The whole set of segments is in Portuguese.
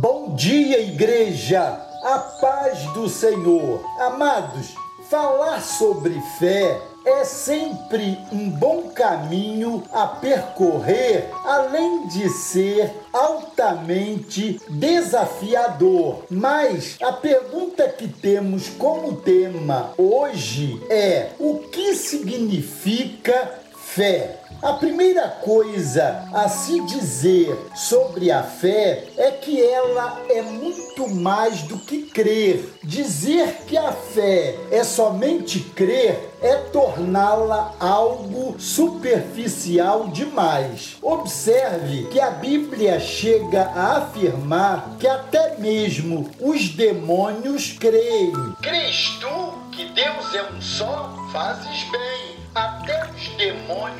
Bom dia, igreja! A paz do Senhor. Amados, falar sobre fé é sempre um bom caminho a percorrer, além de ser altamente desafiador. Mas a pergunta que temos como tema hoje é: o que significa fé? A primeira coisa a se dizer sobre a fé é que ela é muito mais do que crer. Dizer que a fé é somente crer é torná-la algo superficial demais. Observe que a Bíblia chega a afirmar que até mesmo os demônios creem. Crês tu que Deus é um só? Fazes bem até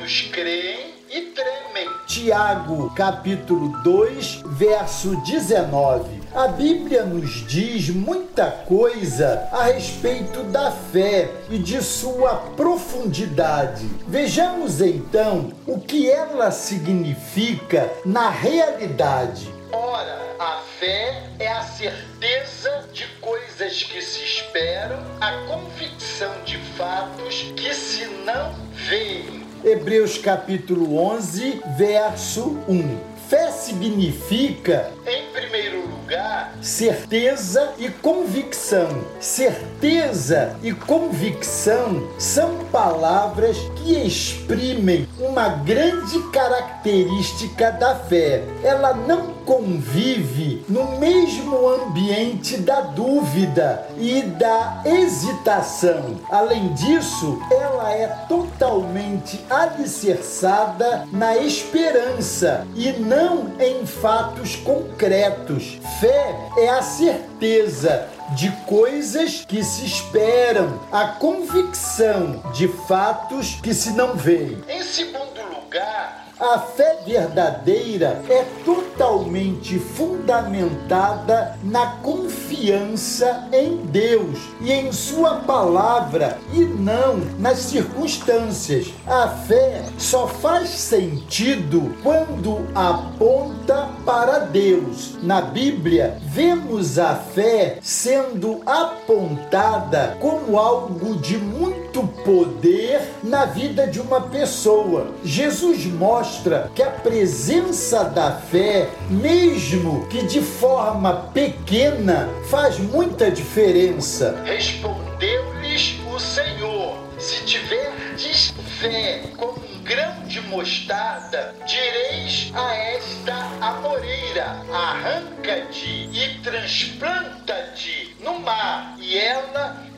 creem e tremem. Tiago, capítulo 2, verso 19. A Bíblia nos diz muita coisa a respeito da fé e de sua profundidade. Vejamos então o que ela significa na realidade. Ora, a fé é a certeza de coisas que se esperam, a convicção de fatos que se não veem. Hebreus capítulo 11, verso 1. Fé significa, em primeiro lugar, certeza e convicção. Certeza e convicção são palavras que exprimem uma grande característica da fé. Ela não convive no mesmo ambiente da dúvida e da hesitação. Além disso, ela é totalmente alicerçada na esperança e não em fatos concretos. Fé é a certeza de coisas que se esperam, a convicção de fatos que se não veem. Em segundo lugar, a fé verdadeira é totalmente fundamentada na confiança em Deus e em Sua palavra e não nas circunstâncias. A fé só faz sentido quando aponta para Deus. Na Bíblia, vemos a fé sendo apontada como algo de muito poder na vida de uma pessoa. Jesus mostra que a presença da fé, mesmo que de forma pequena, faz muita diferença. Respondeu-lhes o Senhor: Se tiverdes fé como um grão de mostarda, direis a esta amoreira: arranca-te e transplanta-te no mar, e ela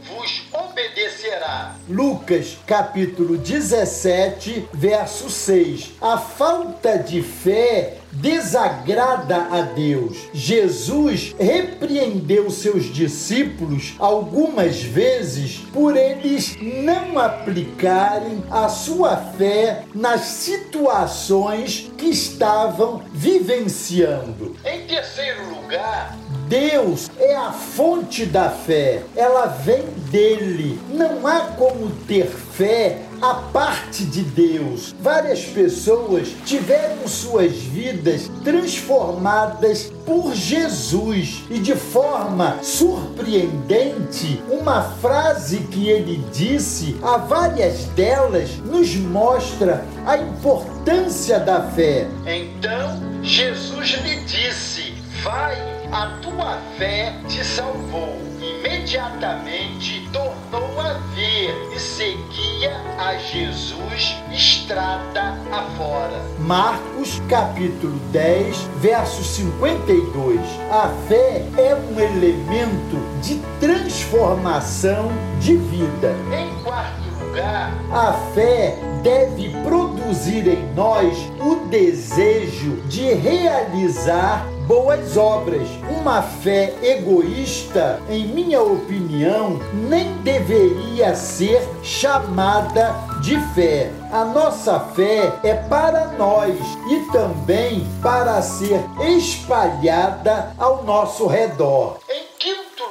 Lucas capítulo 17, verso 6. A falta de fé desagrada a Deus. Jesus repreendeu seus discípulos algumas vezes por eles não aplicarem a sua fé nas situações que estavam vivenciando. Em terceiro lugar, Deus é a fonte da fé, ela vem dele. Não há como ter fé a parte de Deus. Várias pessoas tiveram suas vidas transformadas por Jesus e de forma surpreendente, uma frase que ele disse, a várias delas, nos mostra a importância da fé. Então Jesus lhe disse: Vai, a tua fé te salvou. Imediatamente tornou a ver e seguia a Jesus estrada afora. Marcos capítulo 10, verso 52. A fé é um elemento de transformação de vida. Em quarto lugar, a fé deve produzir em nós o desejo de realizar boas obras. Uma fé egoísta, em minha opinião, nem deveria ser chamada de fé. A nossa fé é para nós e também para ser espalhada ao nosso redor.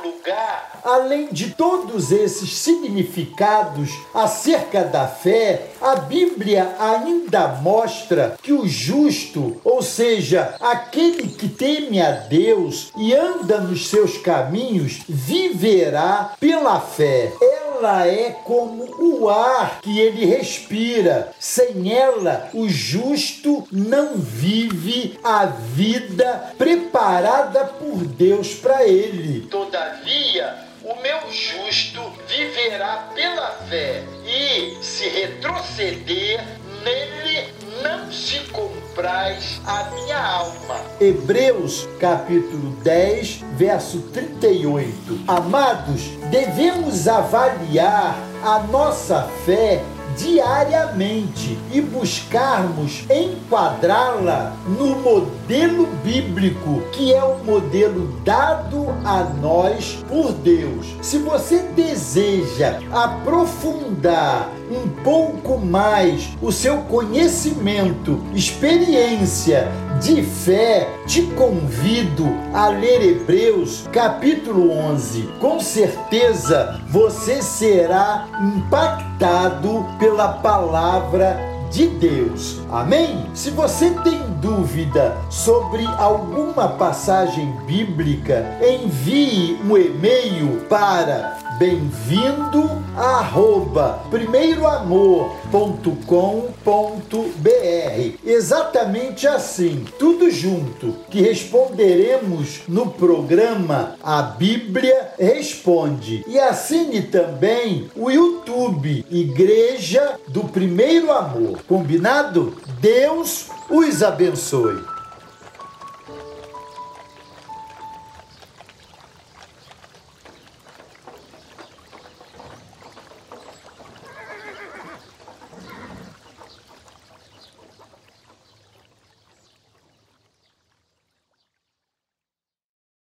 Lugar, Além de todos esses significados acerca da fé, a Bíblia ainda mostra que o justo, ou seja, aquele que teme a Deus e anda nos seus caminhos, viverá pela fé. Ela é como o ar que ele respira. Sem ela, o justo não vive a vida preparada por Deus para ele. Todavia, o meu justo viverá pela fé, e se retroceder, nele não se compraz a minha alma. Hebreus capítulo 10, verso 38. Amados, devemos avaliar a nossa fé diariamente e buscarmos enquadrá-la no modelo bíblico, que é o modelo dado a nós por Deus. Se você deseja aprofundar um pouco mais o seu conhecimento, experiência de fé, te convido a ler Hebreus capítulo 11. Com certeza você será impactado pela palavra de Deus. Amém? Se você tem dúvida sobre alguma passagem bíblica, envie um e-mail para bem-vindo arroba primeiroamor.com.br exatamente assim tudo junto que responderemos no programa A Bíblia Responde. E assine também o YouTube Igreja do Primeiro Amor. Combinado? Deus os abençoe